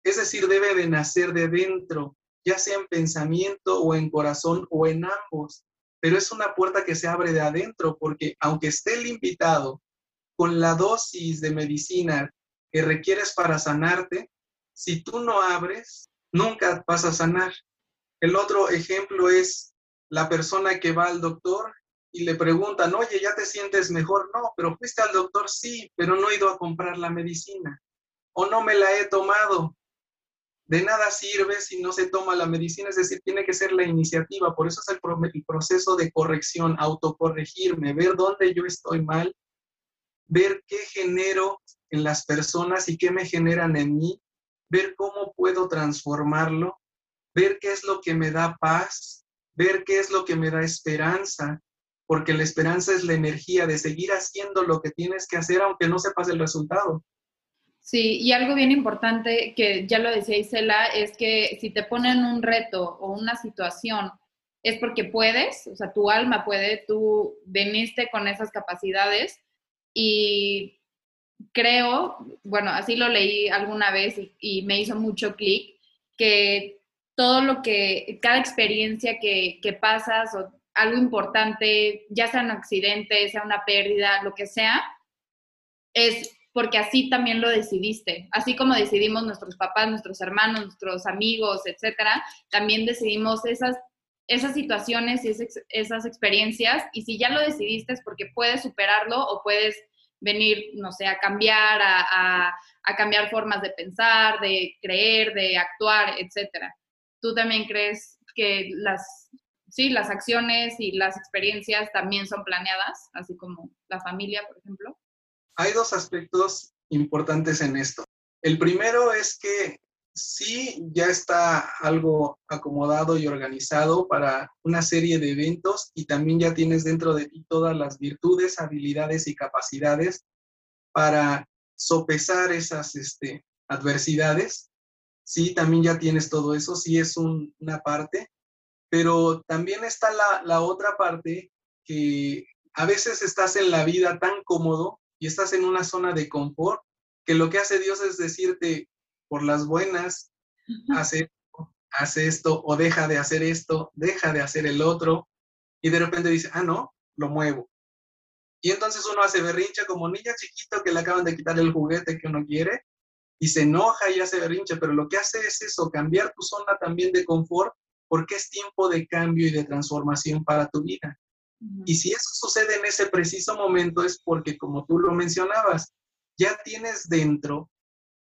Es decir, debe de nacer de dentro, ya sea en pensamiento o en corazón o en ambos pero es una puerta que se abre de adentro porque aunque esté el invitado con la dosis de medicina que requieres para sanarte, si tú no abres, nunca vas a sanar. El otro ejemplo es la persona que va al doctor y le preguntan, oye, ¿ya te sientes mejor? No, pero fuiste al doctor, sí, pero no he ido a comprar la medicina o no me la he tomado de nada sirve si no se toma la medicina, es decir, tiene que ser la iniciativa, por eso es el, proceso de corrección, autocorregirme, ver dónde yo estoy mal, ver qué genero en las personas y qué me generan en mí, ver cómo puedo transformarlo, ver qué es lo que me da paz, ver qué es lo que me da esperanza, porque la esperanza es la energía de seguir haciendo lo que tienes que hacer aunque no sepas el resultado. Sí, y algo bien importante que ya lo decía Isela es que si te ponen un reto o una situación es porque puedes, o sea, tu alma puede, tú veniste con esas capacidades y creo, bueno, así lo leí alguna vez y, me hizo mucho clic, que todo lo que, cada experiencia que, que pasas o algo importante, ya sea un accidente, sea una pérdida, lo que sea, es porque así también lo decidiste. Así como decidimos nuestros papás, nuestros hermanos, nuestros amigos, etcétera, también decidimos esas, esas situaciones y esas, experiencias. Y si ya lo decidiste es porque puedes superarlo o puedes venir, no sé, a cambiar, a, cambiar formas de pensar, de creer, de actuar, etcétera. ¿Tú también crees que las, sí, las acciones y las experiencias también son planeadas, así como la familia, por ejemplo? hay dos aspectos importantes en esto. El primero es que sí ya está algo acomodado y organizado para una serie de eventos y también ya tienes dentro de ti todas las virtudes, habilidades y capacidades para sopesar esas este, adversidades. Sí, también ya tienes todo eso, sí es una parte, pero también está la, la otra parte que a veces estás en la vida tan cómodo y estás en una zona de confort que lo que hace Dios es decirte, por las buenas, hace, hace esto o deja de hacer esto, deja de hacer el otro, y de repente dice, ah, no, lo muevo. Y entonces uno hace berrincha como niña chiquito que le acaban de quitar el juguete que uno quiere, y se enoja y hace berrincha, pero lo que hace es eso, cambiar tu zona también de confort, porque es tiempo de cambio y de transformación para tu vida. Y si eso sucede en ese preciso momento es porque, como tú lo mencionabas, ya tienes dentro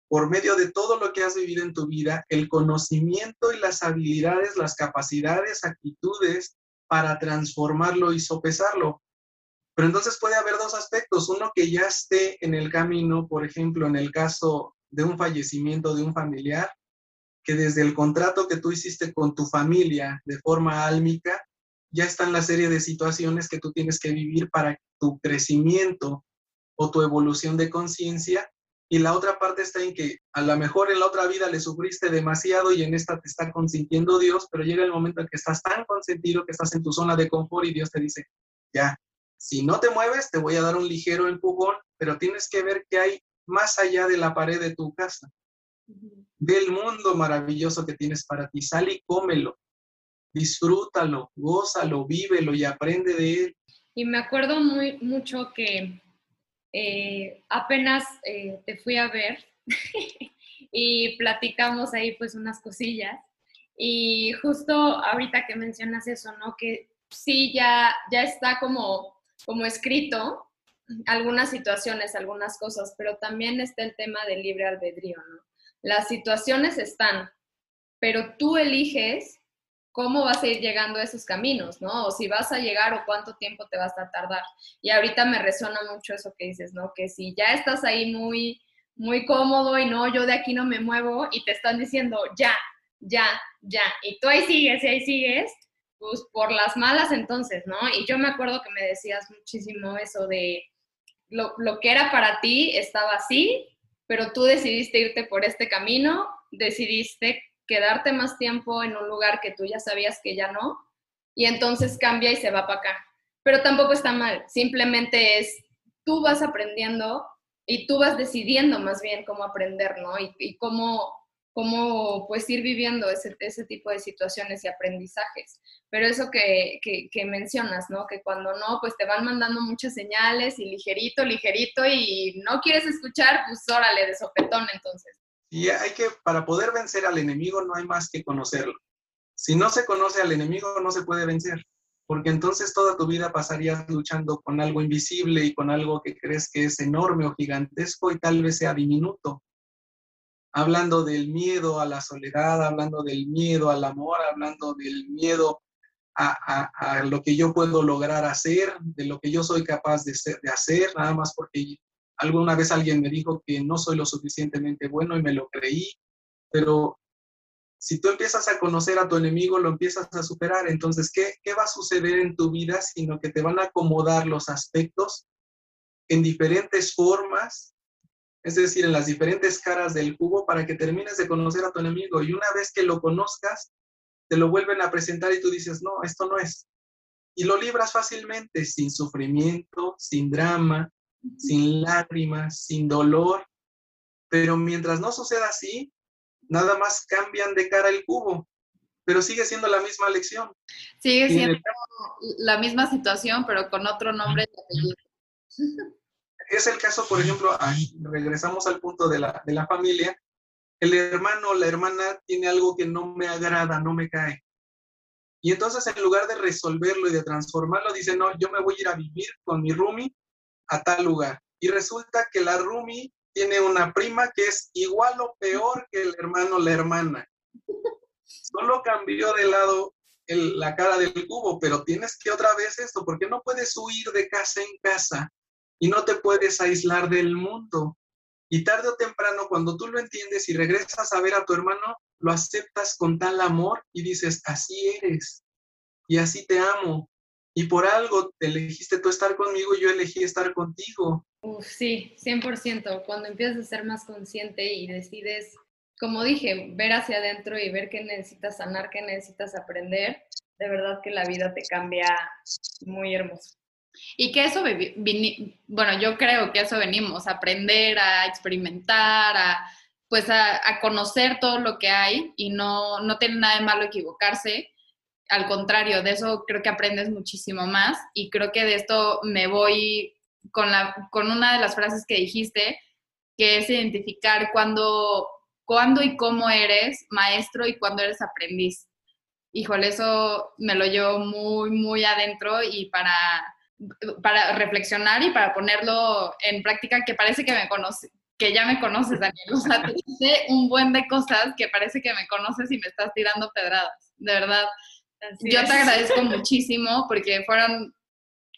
por medio de todo lo que has vivido en tu vida, el conocimiento y las habilidades, las capacidades, actitudes para transformarlo y sopesarlo. Pero entonces puede haber dos aspectos. Uno que ya esté en el camino, por ejemplo, en el caso de un fallecimiento de un familiar, que desde el contrato que tú hiciste con tu familia de forma álmica, ya están la serie de situaciones que tú tienes que vivir para tu crecimiento o tu evolución de conciencia. Y la otra parte está en que a lo mejor en la otra vida le sufriste demasiado y en esta te está consintiendo Dios, pero llega el momento en que estás tan consentido que estás en tu zona de confort y Dios te dice, ya, si no te mueves, te voy a dar un ligero empujón, pero tienes que ver que hay más allá de la pared de tu casa, del mundo maravilloso que tienes para ti. Sal y cómelo, disfrútalo, gózalo, vívelo y aprende de él. Y me acuerdo muy mucho que eh, apenas eh, te fui a ver y platicamos ahí pues unas cosillas. Y justo ahorita que mencionas eso, ¿no? Que sí, ya, ya está como, como escrito algunas situaciones, algunas cosas, pero también está el tema del libre albedrío, ¿no? Las situaciones están, pero tú eliges cómo vas a ir llegando a esos caminos, ¿no? O si vas a llegar o cuánto tiempo te vas a tardar. Y ahorita me resuena mucho eso que dices, ¿no? Que si ya estás ahí muy, muy cómodo y no, yo de aquí no me muevo y te están diciendo, ya, ya, ya, y tú ahí sigues y ahí sigues, pues por las malas entonces, ¿no? Y yo me acuerdo que me decías muchísimo eso de lo, lo que era para ti estaba así, pero tú decidiste irte por este camino, decidiste quedarte más tiempo en un lugar que tú ya sabías que ya no, y entonces cambia y se va para acá. Pero tampoco está mal, simplemente es, tú vas aprendiendo y tú vas decidiendo más bien cómo aprender, ¿no? Y, cómo, cómo pues ir viviendo ese, ese, tipo de situaciones y aprendizajes. Pero eso que, que, que, mencionas, ¿no? Que cuando no, pues te van mandando muchas señales y ligerito, ligerito y no quieres escuchar, pues órale, de sopetón entonces. Y hay que, para poder vencer al enemigo no hay más que conocerlo. Si no se conoce al enemigo no se puede vencer, porque entonces toda tu vida pasarías luchando con algo invisible y con algo que crees que es enorme o gigantesco y tal vez sea diminuto. Hablando del miedo a la soledad, hablando del miedo al amor, hablando del miedo a, a, lo que yo puedo lograr hacer, de lo que yo soy capaz de, de hacer, nada más porque Alguna vez alguien me dijo que no soy lo suficientemente bueno y me lo creí, pero si tú empiezas a conocer a tu enemigo, lo empiezas a superar. Entonces, ¿qué, ¿qué, va a suceder en tu vida? Sino que te van a acomodar los aspectos en diferentes formas, es decir, en las diferentes caras del cubo para que termines de conocer a tu enemigo. Y una vez que lo conozcas, te lo vuelven a presentar y tú dices, no, esto no es. Y lo libras fácilmente, sin sufrimiento, sin drama, sin lágrimas, sin dolor. Pero mientras no suceda así, nada más cambian de cara el cubo, pero sigue siendo la misma lección. Sigue siendo la misma situación, pero con otro nombre Es el caso, por ejemplo, regresamos al punto de la, de la familia. El hermano o la hermana tiene algo que no me agrada, no me cae. Y entonces en lugar de resolverlo y de transformarlo, dice, no, yo me voy a ir a vivir con mi roomie a tal lugar. Y resulta que la Rumi tiene una prima que es igual o peor que el hermano o la hermana. Solo cambió de lado la cara del cubo, pero tienes que otra vez esto, porque no puedes huir de casa en casa y no te puedes aislar del mundo. Y tarde o temprano, cuando tú lo entiendes y regresas a ver a tu hermano, lo aceptas con tal amor y dices, así eres y así te amo. Y por algo te elegiste tú estar conmigo y yo elegí estar contigo. Uf, sí, 100%. Cuando empiezas a ser más consciente y decides, como dije, ver hacia adentro y ver qué necesitas sanar, qué necesitas aprender, de verdad que la vida te cambia muy hermoso. Y que eso, bueno, yo creo que eso venimos, a aprender, a experimentar, a pues a, conocer todo lo que hay y no, no tiene nada de malo equivocarse. Al contrario, de eso creo que aprendes muchísimo más y creo que de esto me voy con, la, con una de las frases que dijiste, que es identificar cuándo, cuándo y cómo eres maestro y cuándo eres aprendiz. Híjole, eso me lo llevo muy, muy adentro y para para reflexionar y para ponerlo en práctica, que parece que me conoce, que ya me conoces, Daniel. O sea, te dice un buen de cosas que parece que me conoces y me estás tirando pedradas. De verdad. Yo te agradezco muchísimo porque fueron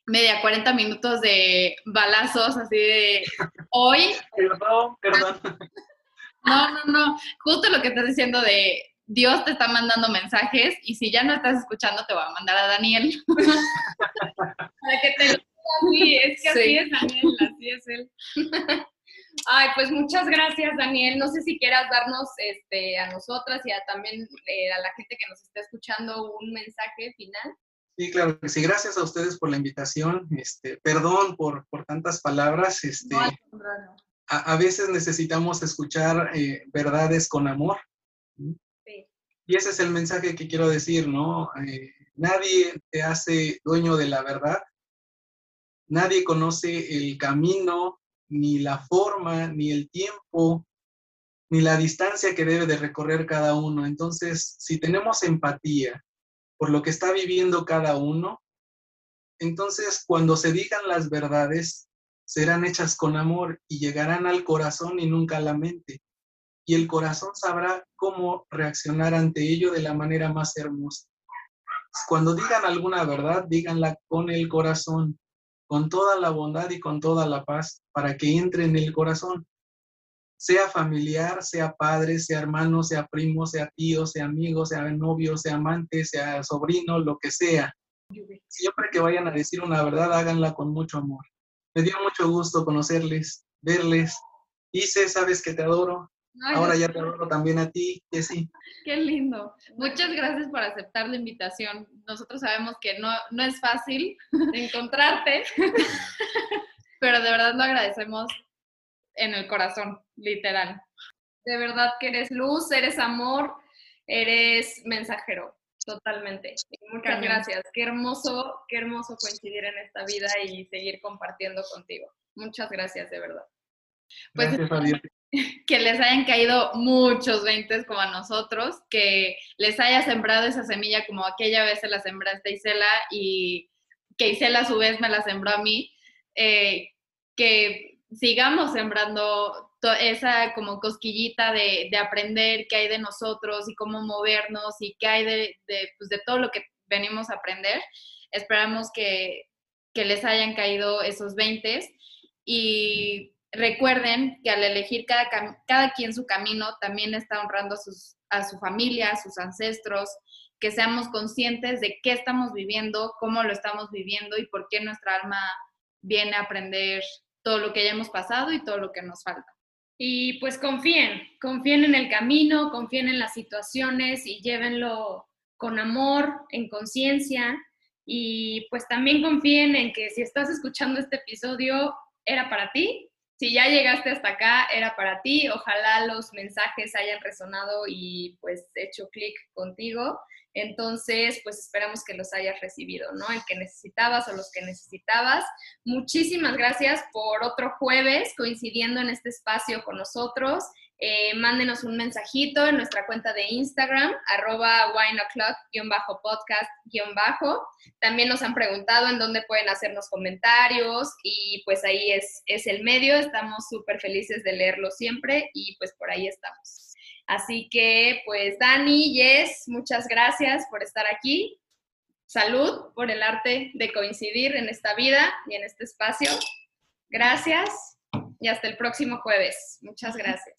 media 40 minutos de balazos, así de hoy. Perdón, perdón. No, no, no. Justo lo que estás diciendo de Dios te está mandando mensajes y si ya no estás escuchando, te voy a mandar a Daniel. Para que te lo Sí, es que así es Daniel, así es él. Ay, pues muchas gracias, Daniel. No sé si quieras darnos este, a nosotras y a, también eh, a la gente que nos está escuchando un mensaje final. Sí, claro que sí. Gracias a ustedes por la invitación. Este, perdón por, por tantas palabras. Este, a, a, veces necesitamos escuchar eh, verdades con amor. Y ese es el mensaje que quiero decir, ¿no? Eh, nadie te hace dueño de la verdad, nadie conoce el camino, ni la forma, ni el tiempo, ni la distancia que debe de recorrer cada uno. Entonces, si tenemos empatía por lo que está viviendo cada uno, entonces cuando se digan las verdades, serán hechas con amor y llegarán al corazón y nunca a la mente y el corazón sabrá cómo reaccionar ante ello de la manera más hermosa. Cuando digan alguna verdad, díganla con el corazón, con toda la bondad y con toda la paz, para que entre en el corazón. Sea familiar, sea padre, sea hermano, sea primo, sea tío, sea amigo, sea novio, sea amante, sea sobrino, lo que sea. Siempre que vayan a decir una verdad, háganla con mucho amor. Me dio mucho gusto conocerles, verles. Dice, sabes que te adoro, Ahora ya te hablo también a ti, sí. Qué lindo. Muchas gracias por aceptar la invitación. Nosotros sabemos que no, no es fácil encontrarte, pero de verdad lo agradecemos en el corazón, literal. De verdad que eres luz, eres amor, eres mensajero, totalmente. Muchas gracias. Qué hermoso, qué hermoso coincidir en esta vida y seguir compartiendo contigo. Muchas gracias, de verdad. Pues que les hayan caído muchos veintes como a nosotros, que les haya sembrado esa semilla como aquella vez se la sembraste Isela y que Isela a su vez me la sembró a mí, eh, que sigamos sembrando esa como cosquillita de, aprender qué hay de nosotros y cómo movernos y qué hay de, pues, de todo lo que venimos a aprender. Esperamos que, que les hayan caído esos veintes y recuerden que al elegir cada, cada quien su camino, también está honrando a, sus, a su familia, a sus ancestros, que seamos conscientes de qué estamos viviendo, cómo lo estamos viviendo y por qué nuestra alma viene a aprender todo lo que ya hemos pasado y todo lo que nos falta. Y pues confíen, confíen en el camino, confíen en las situaciones y llévenlo con amor, en conciencia. Y pues también confíen en que si estás escuchando este episodio, era para ti, si ya llegaste hasta acá, era para ti. Ojalá los mensajes hayan resonado y pues hecho clic contigo. Entonces, pues esperamos que los hayas recibido, ¿no? El que necesitabas o los que necesitabas. Muchísimas gracias por otro jueves coincidiendo en este espacio con nosotros. Eh, mándenos un mensajito en nuestra cuenta de Instagram, arroba wineoclock-podcast-bajo. También nos han preguntado en dónde pueden hacernos comentarios y pues ahí es, es el medio. Estamos súper felices de leerlo siempre y pues por ahí estamos. Así que pues Dani, Yes, muchas gracias por estar aquí. Salud por el arte de coincidir en esta vida y en este espacio. Gracias. y hasta el próximo jueves. Muchas gracias.